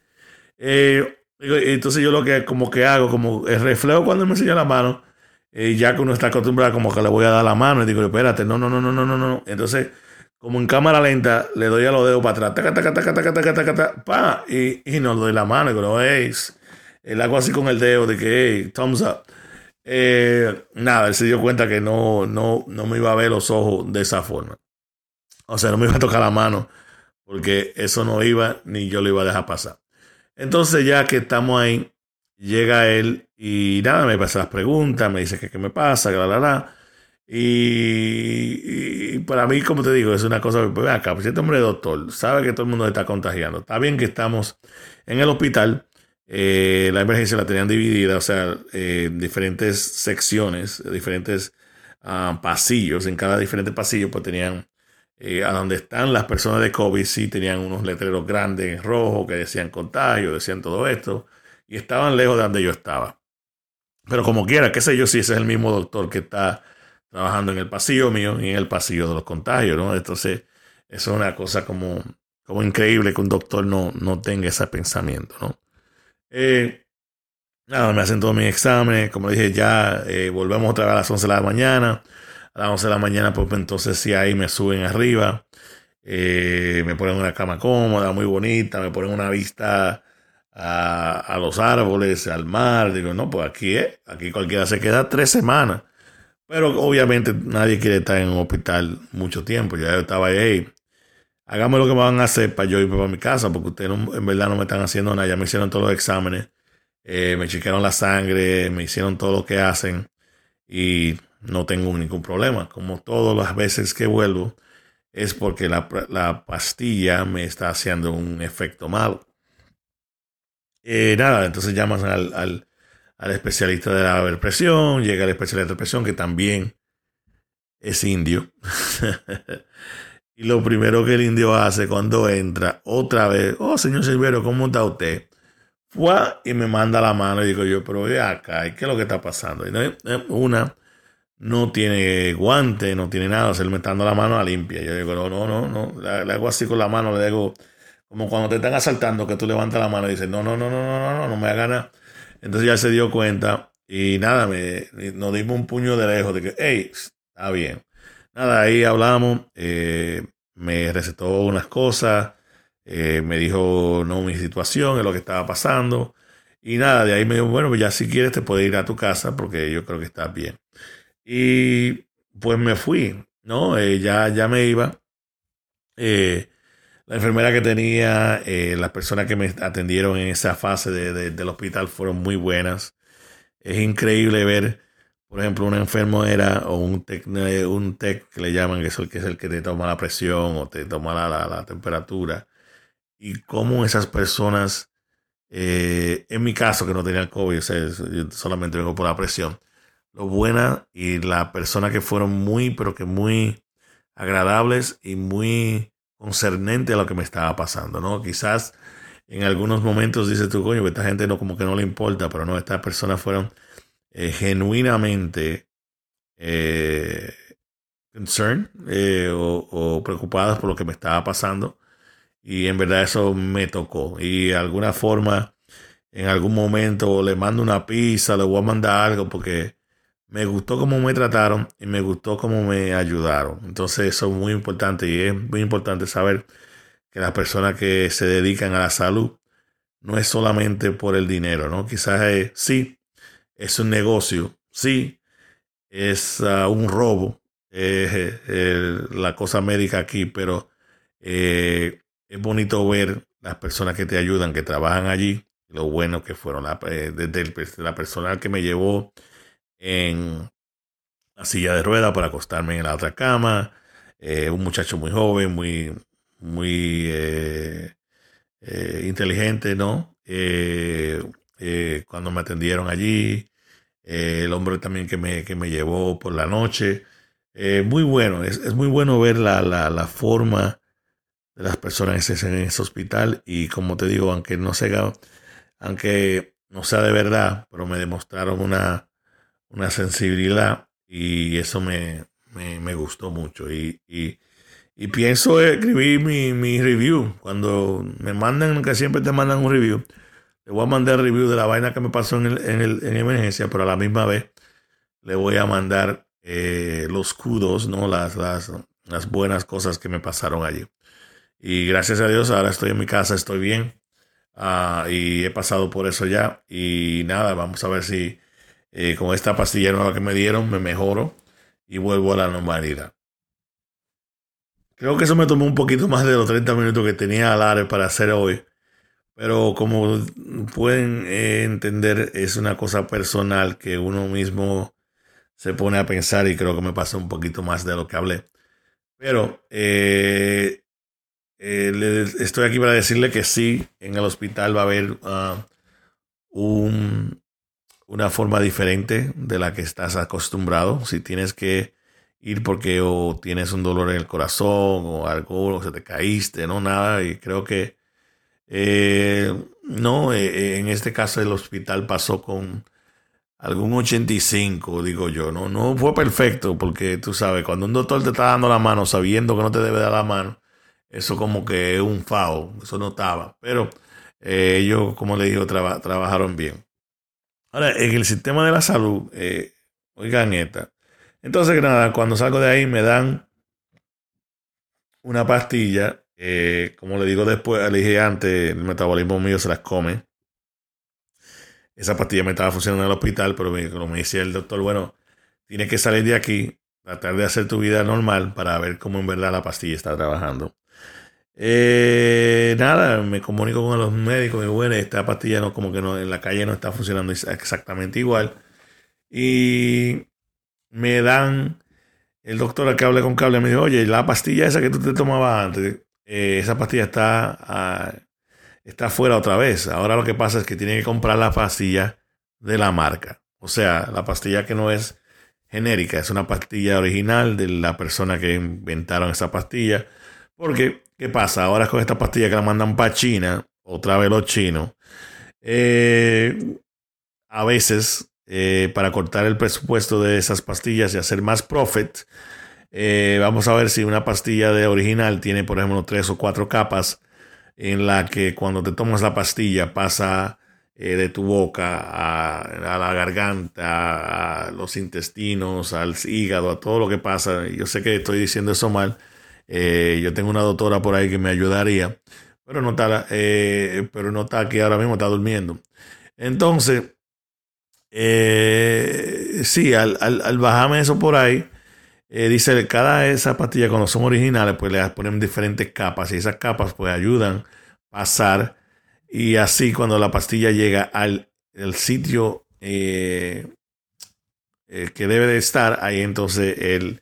Eh, entonces yo lo que como que hago, como el reflejo cuando me enseña la mano, eh, ya que uno está acostumbrado como que le voy a dar la mano y digo, espérate, no, no, no, no, no, no, no. Entonces como en cámara lenta, le doy a los dedos para atrás, taca, taca, taca, taca, taca, taca, pa, y, y no doy la mano, y digo, hey, él hago así con el dedo de que, hey, thumbs up. Eh, nada, él se dio cuenta que no, no, no me iba a ver los ojos de esa forma. O sea, no me iba a tocar la mano, porque eso no iba, ni yo lo iba a dejar pasar. Entonces, ya que estamos ahí, llega él y nada, me pasa las preguntas, me dice que qué me pasa, que la, la, la. Y, para mí, como te digo, es una cosa, pues acá, pues este hombre doctor, sabe que todo el mundo está contagiando. Está bien que estamos en el hospital, eh, la emergencia la tenían dividida, o sea, eh, diferentes secciones, diferentes ah, pasillos, en cada diferente pasillo, pues tenían, eh, a donde están las personas de COVID, sí tenían unos letreros grandes en rojo que decían contagio, decían todo esto, y estaban lejos de donde yo estaba. Pero como quiera, qué sé yo si ese es el mismo doctor que está trabajando en el pasillo mío y en el pasillo de los contagios, ¿no? Entonces, es una cosa como, como increíble que un doctor no, no tenga ese pensamiento, ¿no? Eh, nada, me hacen todos mis exámenes, como dije, ya eh, volvemos otra vez a las 11 de la mañana. A las 11 de la mañana, pues entonces sí ahí me suben arriba, eh, me ponen una cama cómoda, muy bonita, me ponen una vista a, a, los árboles, al mar. Digo, no, pues aquí es, aquí cualquiera se queda tres semanas. Pero obviamente nadie quiere estar en un hospital mucho tiempo. Ya yo estaba ahí, hágame lo que me van a hacer para yo ir para mi casa, porque ustedes en verdad no me están haciendo nada. Ya me hicieron todos los exámenes, eh, me chequearon la sangre, me hicieron todo lo que hacen y no tengo ningún problema. Como todas las veces que vuelvo, es porque la, pastilla me está haciendo un efecto malo. Eh, nada, entonces llamas al al especialista de la depresión, llega el especialista de depresión que también es indio. *laughs* y lo primero que el indio hace cuando entra, otra vez, oh señor Silverio, ¿cómo está usted? Fue y me manda la mano y digo yo, pero ve acá, ¿qué es lo que está pasando? Eh, una no tiene guante, no tiene nada, se le está dando la mano a limpia. Yo digo, no, no, no, no, le, hago así con la mano, le digo, como cuando te están asaltando, que tú levantas la mano y dices, no, no, no, no, no, no, no, no me haga nada entonces ya se dio cuenta y nada, me, nos dimos un puño de lejos de que, hey, está bien. Nada, ahí hablamos, eh, me recetó unas cosas, eh, me dijo, no, mi situación, es lo que estaba pasando. Y nada, de ahí me dijo, bueno, pues ya si quieres te puedes ir a tu casa porque yo creo que estás bien. Y pues me fui, ¿no? Eh, ya, ya me iba. Eh, la enfermera que tenía, las personas que me atendieron en esa fase del hospital fueron muy buenas. Es increíble ver, por ejemplo, una enfermera o un tec, un tec que le llaman, que es el que es el que te toma la presión o te toma la, la, temperatura. Y cómo esas personas, eh, en mi caso que no tenía el COVID, yo solamente vengo por la presión, lo buena y la persona que fueron muy, pero que muy agradables y muy concernente a lo que me estaba pasando, ¿no? Quizás en algunos momentos dice tu coño, que esta gente no como que no le importa, pero no, estas personas fueron eh, genuinamente eh, concerned eh, o, preocupadas por lo que me estaba pasando. Y en verdad eso me tocó. Y de alguna forma, en algún momento le mando una pizza, le voy a mandar algo porque me gustó cómo me trataron y me gustó cómo me ayudaron. Entonces eso es muy importante y es muy importante saber que las personas que se dedican a la salud no es solamente por el dinero, ¿no? Quizás es, sí, es un negocio, sí, es uh, un robo, la cosa médica aquí, pero eh, es bonito ver las personas que te ayudan, que trabajan allí, lo bueno que fueron, la, eh, desde la persona que me llevó en la silla de rueda para acostarme en la otra cama, eh, un muchacho muy joven, muy, muy eh, eh, inteligente, ¿no? Cuando me atendieron allí, el hombre también que me, que me llevó por la noche, muy bueno, es, es, muy bueno ver la, la, la, forma de las personas en ese, hospital y como te digo, aunque no sea, aunque no sea de verdad, pero me demostraron una, una sensibilidad y eso me, me, gustó mucho. Y, y, y, pienso escribir mi, mi, review. Cuando me mandan, que siempre te mandan un review, le voy a mandar review de la vaina que me pasó en, el, en, el, en emergencia, pero a la misma vez le voy a mandar eh, los kudos, ¿no? Las, las, buenas cosas que me pasaron allí. Y gracias a Dios, ahora estoy en mi casa, estoy bien. Uh, y he pasado por eso ya. Y nada, vamos a ver si eh, con esta pastilla que me dieron me mejoro y vuelvo a la normalidad. Creo que eso me tomó un poquito más de los 30 minutos que tenía al área para hacer hoy. Pero como pueden eh, entender, es una cosa personal que uno mismo se pone a pensar y creo que me pasó un poquito más de lo que hablé. Pero eh, estoy aquí para decirle que sí, en el hospital va a haber un, una forma diferente de la que estás acostumbrado. Si tienes que ir porque o tienes un dolor en el corazón o algo, o se te caíste, no nada. Y creo que eh, no, eh, eh, en este caso el hospital pasó con algún 85, digo yo. No, no fue perfecto porque tú sabes, cuando un doctor te está dando la mano sabiendo que no te debe dar la mano, eso como que es un FAO, eso no estaba. Pero ellos, como le digo, trabajaron bien. Ahora, en el sistema de la salud, oigan esta. Entonces, nada, cuando salgo de ahí me dan una pastilla. Eh, como le digo después, le dije antes, el metabolismo mío se las come. Esa pastilla me estaba funcionando en el hospital, pero me, como me decía el doctor, bueno, tienes que salir de aquí, tratar de hacer tu vida normal para ver cómo en verdad la pastilla está trabajando. Eh, nada, me comunico con los médicos y bueno, esta pastilla no, como que no, en la calle no está funcionando exactamente igual. Y me dan, el doctor que hable con cable me dijo, oye, la pastilla esa que tú te tomabas antes, eh, esa pastilla está, ah, está fuera otra vez. Ahora lo que pasa es que tiene que comprar la pastilla de la marca. O sea, la pastilla que no es genérica, es una pastilla original de la persona que inventaron esa pastilla. Porque ¿Qué pasa? Ahora con esta pastilla que la mandan para China, otra vez los chinos, eh, a veces eh, para cortar el presupuesto de esas pastillas y hacer más profit, eh, vamos a ver si una pastilla de original tiene, por ejemplo, tres o cuatro capas en la que cuando te tomas la pastilla pasa de tu boca a, la garganta, a los intestinos, al hígado, a todo lo que pasa. Yo sé que estoy diciendo eso mal, eh, yo tengo una doctora por ahí que me ayudaría, pero no está, eh, pero no está aquí ahora mismo, está durmiendo. Entonces, eh, sí, al, al, bajarme eso por ahí, dice, cada esa pastilla cuando son originales, pues le ponen diferentes capas y esas capas pues ayudan a pasar y así cuando la pastilla llega al el sitio que debe de estar, ahí entonces el,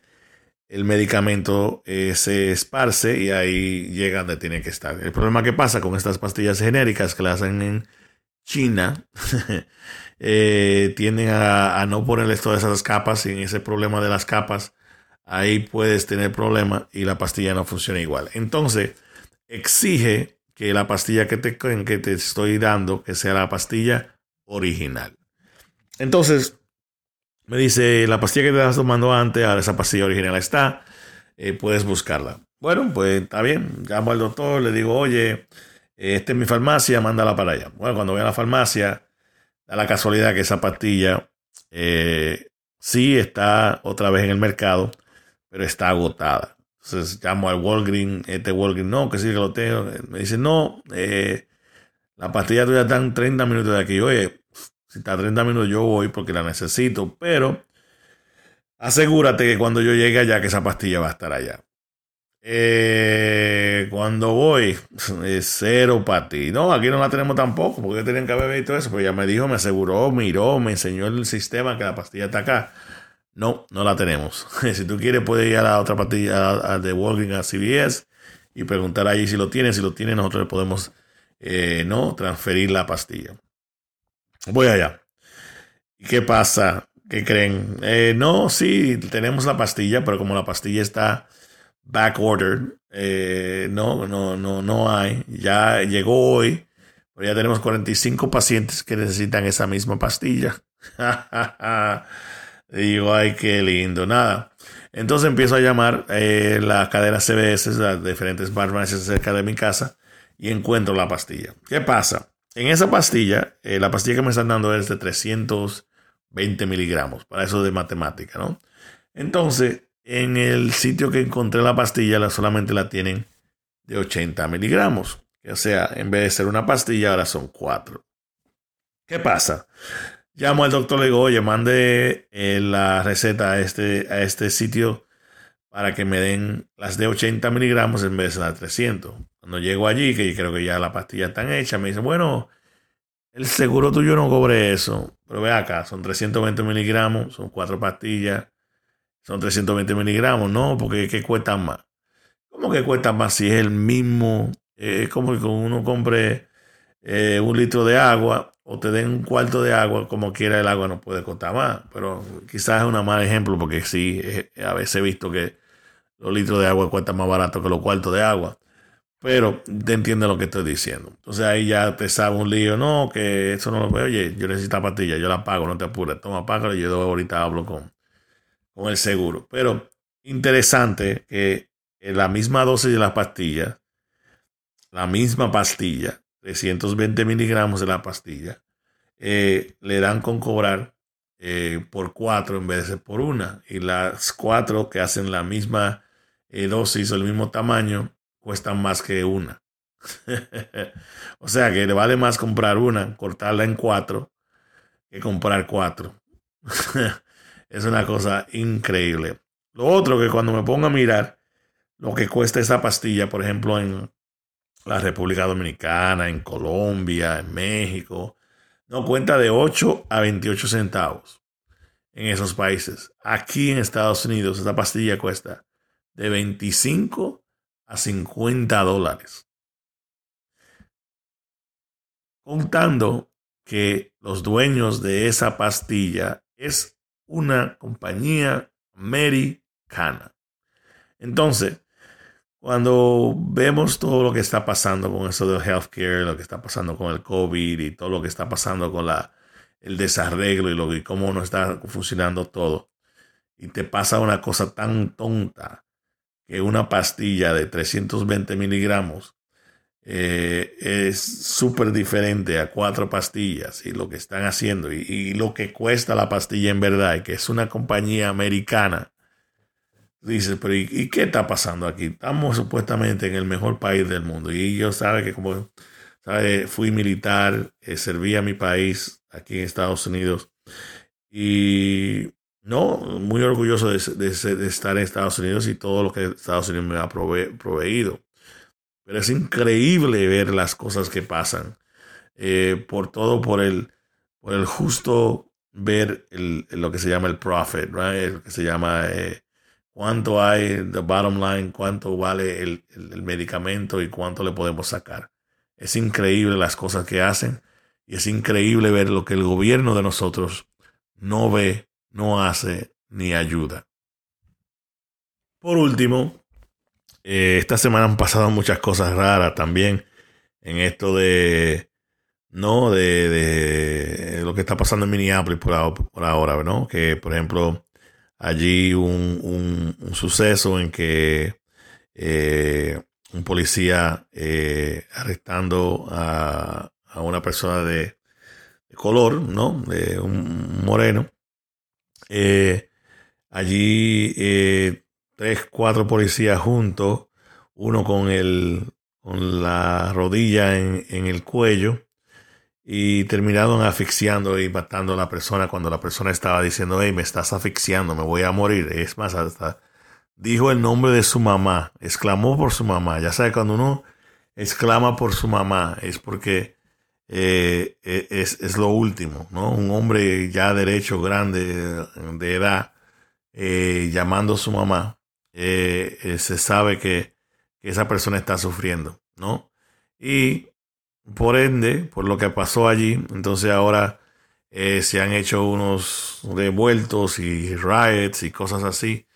el medicamento eh, se esparce y ahí llega donde tiene que estar. El problema que pasa con estas pastillas genéricas que las hacen en China, *laughs* eh, tienden a, no ponerles todas esas capas y en ese problema de las capas, ahí puedes tener problema y la pastilla no funciona igual. Entonces, exige que la pastilla que te, que te estoy dando, que sea la pastilla original. Entonces, me dice, la pastilla que te estabas tomando antes, ahora esa pastilla original está, eh, puedes buscarla. Bueno, pues está bien, llamo al doctor, le digo, oye, esta es mi farmacia, mándala para allá. Bueno, cuando voy a la farmacia, da la casualidad que esa pastilla eh, sí está otra vez en el mercado, pero está agotada. Entonces llamo al Walgreens, este Walgreens, no, que sí lo tengo. Me dice, no, eh, la pastilla tuya está en 30 minutos de aquí. Oye, si está a 30 minutos yo voy porque la necesito, pero asegúrate que cuando yo llegue allá que esa pastilla va a estar allá. Eh, cuando voy, *laughs* cero para ti. No, aquí no la tenemos tampoco, porque tenían que haber visto eso. Pero ya me dijo, me aseguró, miró, me enseñó el sistema que la pastilla está acá. No, no la tenemos. *laughs* si tú quieres, puedes ir a la otra pastilla, de Walgreens, a CVS, y preguntar allí si lo tiene. Si lo tiene, nosotros le podemos eh, no transferir la pastilla. Voy allá. ¿Y qué pasa? ¿Qué creen? Eh, no, sí, tenemos la pastilla, pero como la pastilla está back ordered. Eh, no, no, no, no hay. Ya llegó hoy, pero ya tenemos 45 pacientes que necesitan esa misma pastilla. *laughs* Digo, ay, qué lindo. Nada. Entonces empiezo a llamar eh, la cadena CBS, las diferentes farmacias cerca de mi casa, y encuentro la pastilla. ¿Qué pasa? En esa pastilla, eh, la pastilla que me están dando es de 320 miligramos, para eso de matemática, ¿no? Entonces, en el sitio que encontré la pastilla, la solamente la tienen de 80 miligramos. O sea, en vez de ser una pastilla, ahora son cuatro. ¿Qué pasa? Llamo al doctor, le digo, oye, mande eh, la receta a este, a este sitio para que me den las de 80 miligramos en vez de las de 300. Cuando llego allí, que creo que ya la pastilla está hecha, me dice, bueno, el seguro tuyo no cobre eso. Pero ve acá, son 320 miligramos, son cuatro pastillas son 320 miligramos, no, porque ¿qué cuesta más? ¿Cómo que cuesta más si es el mismo? Eh, es como que uno compre eh, un litro de agua o te den un cuarto de agua, como quiera el agua no puede costar más. Pero quizás es un mal ejemplo porque sí, eh, a veces he visto que los litros de agua cuestan más barato que los cuartos de agua. Pero te entiende lo que estoy diciendo. Entonces ahí ya te sabe un lío, no, que eso no lo veo. Oye, yo necesito pastilla, yo la pago, no te apures. Toma, págalo y yo ahorita hablo con, con el seguro. Pero interesante que la misma dosis de la pastilla, la misma pastilla, 320 miligramos de la pastilla, eh, le dan con cobrar eh, por cuatro en vez de por una. Y las cuatro que hacen la misma eh, dosis o el mismo tamaño cuestan más que una. *laughs* o sea que le vale más comprar una, cortarla en cuatro, que comprar cuatro. *laughs* Es una cosa increíble. Lo otro que cuando me pongo a mirar lo que cuesta esa pastilla, por ejemplo, en la República Dominicana, en Colombia, en México, no cuenta de 8 a 28 centavos en esos países. Aquí en Estados Unidos, esa pastilla cuesta de 25 a 50 dólares. Contando que los dueños de esa pastilla es una compañía americana. Entonces, cuando vemos todo lo que está pasando con eso del healthcare, lo que está pasando con el COVID y todo lo que está pasando con la, el desarreglo y, lo, y cómo no está funcionando todo, y te pasa una cosa tan tonta que una pastilla de 320 miligramos eh, es súper diferente a cuatro pastillas y lo que están haciendo y, lo que cuesta la pastilla en verdad, y que es una compañía americana. Dices, pero ¿y, qué está pasando aquí? Estamos supuestamente en el mejor país del mundo y yo sabe que como sabe, fui militar, eh, serví a mi país aquí en Estados Unidos y no, muy orgulloso de, de, estar en Estados Unidos y todo lo que Estados Unidos me ha proveído pero es increíble ver las cosas que pasan. Eh, por todo, por el, por el justo ver lo que se llama el profit, right? que se llama eh, cuánto hay, the bottom line, cuánto vale el, el, medicamento y cuánto le podemos sacar. Es increíble las cosas que hacen y es increíble ver lo que el gobierno de nosotros no ve, no hace ni ayuda. Por último, eh, esta semana han pasado muchas cosas raras también en esto de, ¿no? De, lo que está pasando en Minneapolis por, ahora, ¿no? Que, por ejemplo, allí un, un, suceso en que eh, un policía eh, arrestando a, a, una persona de, color, ¿no? De un moreno, Eh, allí eh, tres, cuatro policías juntos, uno con, el, con la rodilla en, en el cuello y terminaron asfixiando y matando a la persona cuando la persona estaba diciendo, hey, me estás asfixiando, me voy a morir. Es más, hasta dijo el nombre de su mamá, exclamó por su mamá. Ya sabe, cuando uno exclama por su mamá es porque eh, e, es, es, lo último, ¿no? Un hombre ya derecho, grande, de edad, eh, llamando a su mamá, eh, se sabe que, que, esa persona está sufriendo, ¿no? Y por ende, por lo que pasó allí, entonces ahora se han hecho unos revueltos y riots y cosas así,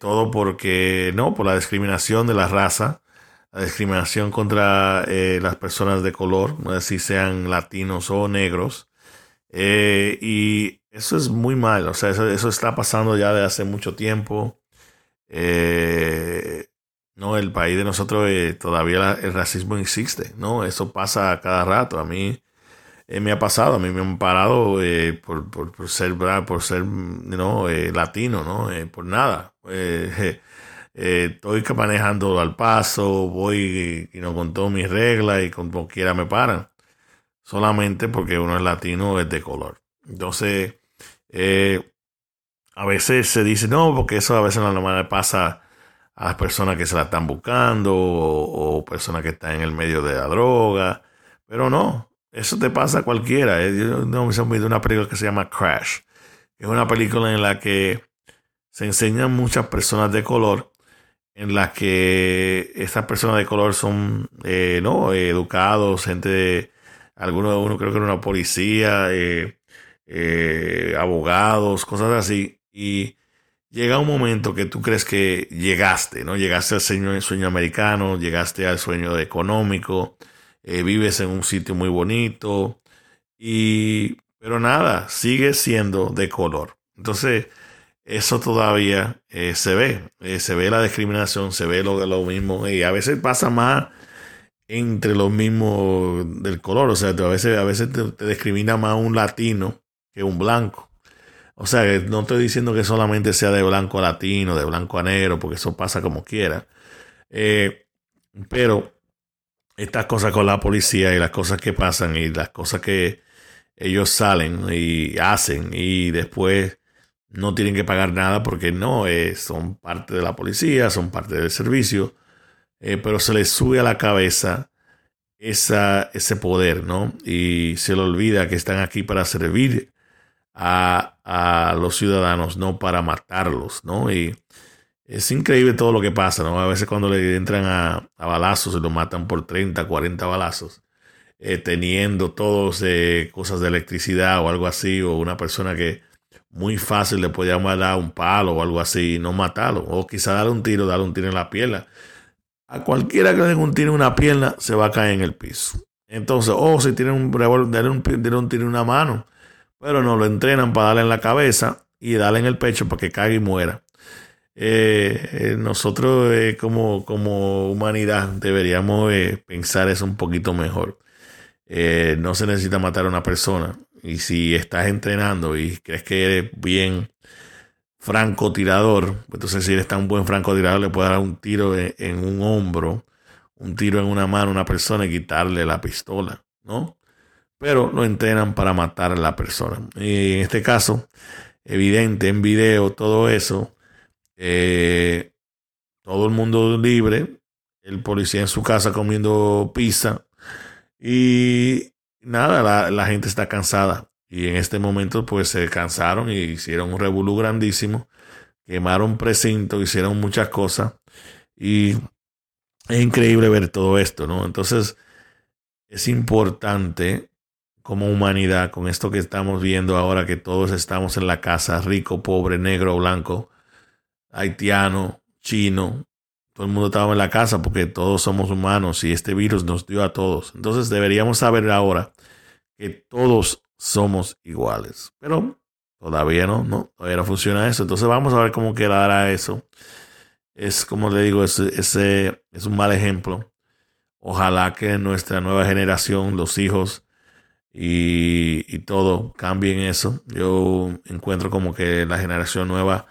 todo porque, no, por la discriminación de la raza, la discriminación contra eh, las personas de color, no sé si sean latinos o negros. Eh, y eso es muy mal, o sea, eso, está pasando ya de hace mucho tiempo. Eh, no, el país de nosotros todavía el racismo existe, ¿no? Eso pasa cada rato. A mí me ha pasado, a mí me han parado por, por, por, ser, por ser ¿no? latino, ¿no? por nada. Eh, *laughs* estoy manejando al paso, voy y, no con todas mis reglas y con quiera me paran. Solamente porque uno es latino es de color. Entonces, eh, a veces se dice, no, porque eso a veces no le pasa a las personas que se la están buscando o, personas que están en el medio de la droga. Pero no, eso te pasa a cualquiera. Eh, yo no me he una película que se llama Crash. Es una película en la que se enseñan muchas personas de color en las que estas personas de color son eh, no educados, gente, algunos de uno creo que era una policía, eh, eh, abogados, cosas así, y llega un momento que tú crees que llegaste, ¿no? Llegaste al sueño, americano, llegaste al sueño económico, vives en un sitio muy bonito, y, pero nada, sigues siendo de color. Entonces, eso todavía eh, se ve, eh, se ve la discriminación, se ve lo, lo mismo, y a veces pasa más entre los mismos del color, o sea, a veces, a veces te, discrimina más un latino que un blanco. O sea, no estoy diciendo que solamente sea de blanco a latino, de blanco a negro, porque eso pasa como quiera. Eh, pero estas cosas con la policía y las cosas que pasan y las cosas que ellos salen y hacen y después no tienen que pagar nada porque no eh, son parte de la policía, son parte del servicio, eh, pero se les sube a la cabeza esa, ese poder, ¿no? Y se le olvida que están aquí para servir a, los ciudadanos, no para matarlos, ¿no? Y es increíble todo lo que pasa, ¿no? A veces cuando le entran a, balazos, se lo matan por 30, 40 balazos. Eh, teniendo todos cosas de electricidad o algo así, o una persona que muy fácil le podía dar un palo o algo así y no matarlo. O quizá darle un tiro, darle un tiro en la pierna. A cualquiera que le den un tiro en una pierna, se va a caer en el piso. Entonces, o si tienen un revólver, darle un, un tiro en una mano. Pero no lo entrenan para darle en la cabeza y darle en el pecho para que caiga y muera. Eh, eh, nosotros eh, como, como humanidad deberíamos pensar eso un poquito mejor. no se necesita matar a una persona. Y si estás entrenando y crees que eres bien francotirador, entonces si eres tan buen francotirador le puedes dar un tiro en, un hombro, un tiro en una mano a una persona y quitarle la pistola, ¿no? Pero lo entrenan para matar a la persona. Y en este caso, evidente en video, todo eso, eh, todo el mundo libre, el policía en su casa comiendo pizza y nada, la, gente está cansada. Y en este momento, pues se cansaron y hicieron un revolú grandísimo. Quemaron precinto, hicieron muchas cosas. Y es increíble ver todo esto, ¿no? Entonces, es importante como humanidad, con esto que estamos viendo ahora, que todos estamos en la casa, rico, pobre, negro, blanco, haitiano, chino, todo el mundo estaba en la casa porque todos somos humanos y este virus nos dio a todos. Entonces deberíamos saber ahora que todos somos iguales. Pero todavía no, no, todavía no funciona eso. Entonces vamos a ver cómo quedará eso. Es como le digo, ese, es un mal ejemplo. Ojalá que nuestra nueva generación, los hijos y, todo cambie en eso. Yo encuentro como que la generación nueva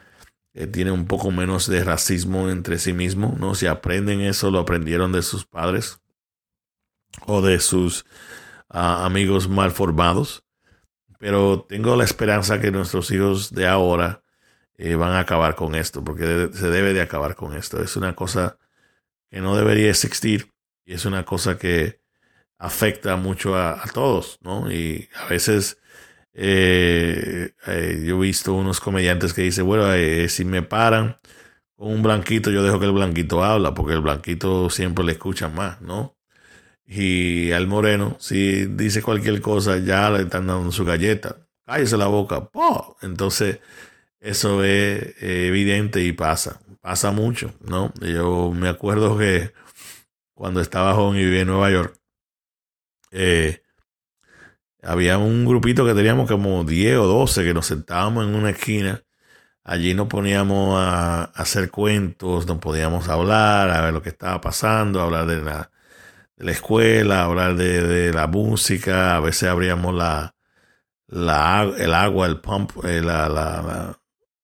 eh, tiene un poco menos de racismo entre sí mismo, ¿no? Si aprenden eso, lo aprendieron de sus padres o de sus ah, amigos mal formados. Pero tengo la esperanza que nuestros hijos de ahora eh, van a acabar con esto, porque se debe de acabar con esto. Es una cosa que no debería existir y es una cosa que afecta mucho a, todos, ¿no? Y a veces eh, eh, yo he visto unos comediantes que dicen, bueno, si me paran con un blanquito, yo dejo que el blanquito habla, porque el blanquito siempre le escucha más, ¿no? Y al moreno, si dice cualquier cosa, ya le están dando su galleta. Cállese la boca. Entonces, eso es evidente y pasa. Pasa mucho, ¿no? Yo me acuerdo que cuando estaba joven y vivía en Nueva York, eh, había un grupito que teníamos como 10 o 12 que nos sentábamos en una esquina. Allí nos poníamos a, hacer cuentos, nos podíamos hablar, a ver lo que estaba pasando, hablar de la, de la escuela, hablar de, la música. A veces abríamos la, la, el agua, el pump, eh, la, la,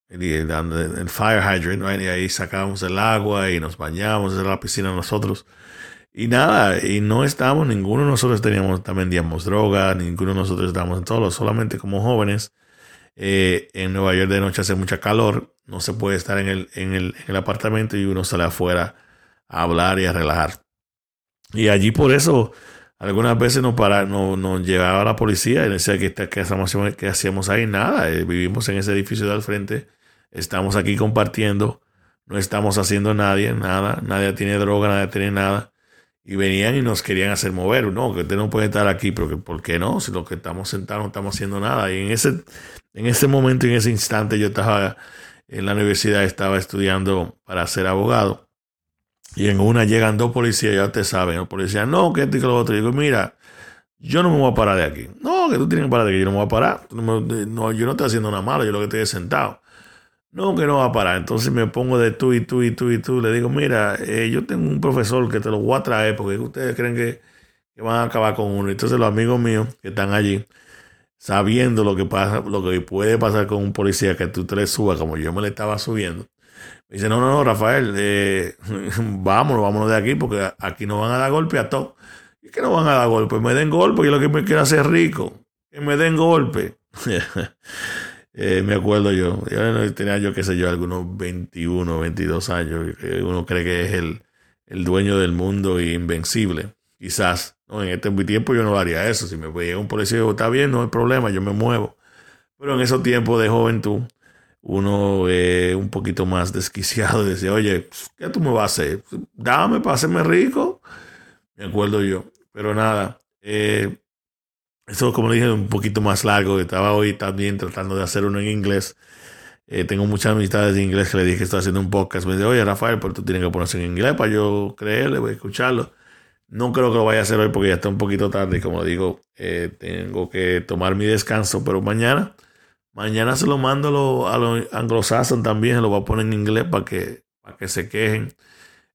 el, fire hydrant, y ahí sacábamos el agua y nos bañábamos en la piscina nosotros. Y nada, y no estábamos, ninguno de nosotros teníamos, también vendíamos droga, ninguno de nosotros estábamos en todo, solamente como jóvenes. Eh, en Nueva York de noche hace mucha calor, no se puede estar en el, en el, en el apartamento y uno sale afuera a hablar y a relajar. Y allí por eso algunas veces nos, para, nos, nos llevaba la policía y decía que, que, hacíamos, que hacíamos ahí nada, eh, vivimos en ese edificio de al frente, estamos aquí compartiendo, no estamos haciendo nadie, nada, nadie tiene droga, nadie tiene nada y venían y nos querían hacer mover, no, que usted no puede estar aquí, pero ¿por qué no? Si lo que estamos sentados no estamos haciendo nada. Y en ese, en ese momento, en ese instante, yo estaba en la universidad, estaba estudiando para ser abogado. Y en una llegan dos policías, ya usted sabe, los policías, no, que este y que lo otro. Y digo, mira, yo no me voy a parar de aquí. No, que tú tienes que parar de aquí, yo no me voy a parar. No, yo no estoy haciendo nada malo, yo lo que estoy es sentado. No, que no va a parar. Entonces me pongo de tú y tú y tú y tú. Le digo, mira, eh, yo tengo un profesor que te lo voy a traer porque ustedes creen que, van a acabar con uno. Entonces los amigos míos que están allí, sabiendo lo que pasa, lo que puede pasar con un policía que tú te le subas como yo me le estaba subiendo, me dice, no, no, no, Rafael, eh, *laughs* vámonos, vámonos de aquí porque aquí nos van a dar golpe a todos. ¿Y que no van a dar golpe? Me den golpe, yo lo que me quiero hacer rico. Que me den golpe. *laughs* Eh, me acuerdo yo, yo, tenía yo, qué sé yo, algunos 21, 22 años, uno cree que es el, el dueño del mundo e invencible. Quizás, ¿no? en este tiempo yo no haría eso. Si me llega un policía, está bien, no hay problema, yo me muevo. Pero en esos tiempos de juventud, uno es un poquito más desquiciado *laughs* dice, oye, ¿qué tú me vas a hacer? Dame para hacerme rico. Me acuerdo yo. Pero nada, eh, eso, como le dije, un poquito más largo. Estaba hoy también tratando de hacer uno en inglés. Eh, tengo muchas amistades de inglés que le dije que estoy haciendo un podcast. Me dice, oye, Rafael, pero tú tienes que ponerse en inglés para yo creerle, voy a escucharlo. No creo que lo vaya a hacer hoy porque ya está un poquito tarde. Como digo, eh, tengo que tomar mi descanso, pero mañana, mañana se lo mando a los anglosajones también. Se lo voy a poner en inglés para que, para que se quejen.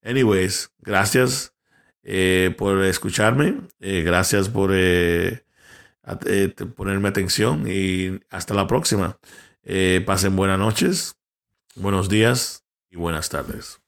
Anyways, gracias eh, por escucharme. gracias por eh, ponerme atención y hasta la próxima. Eh, pasen buenas noches, buenos días y buenas tardes.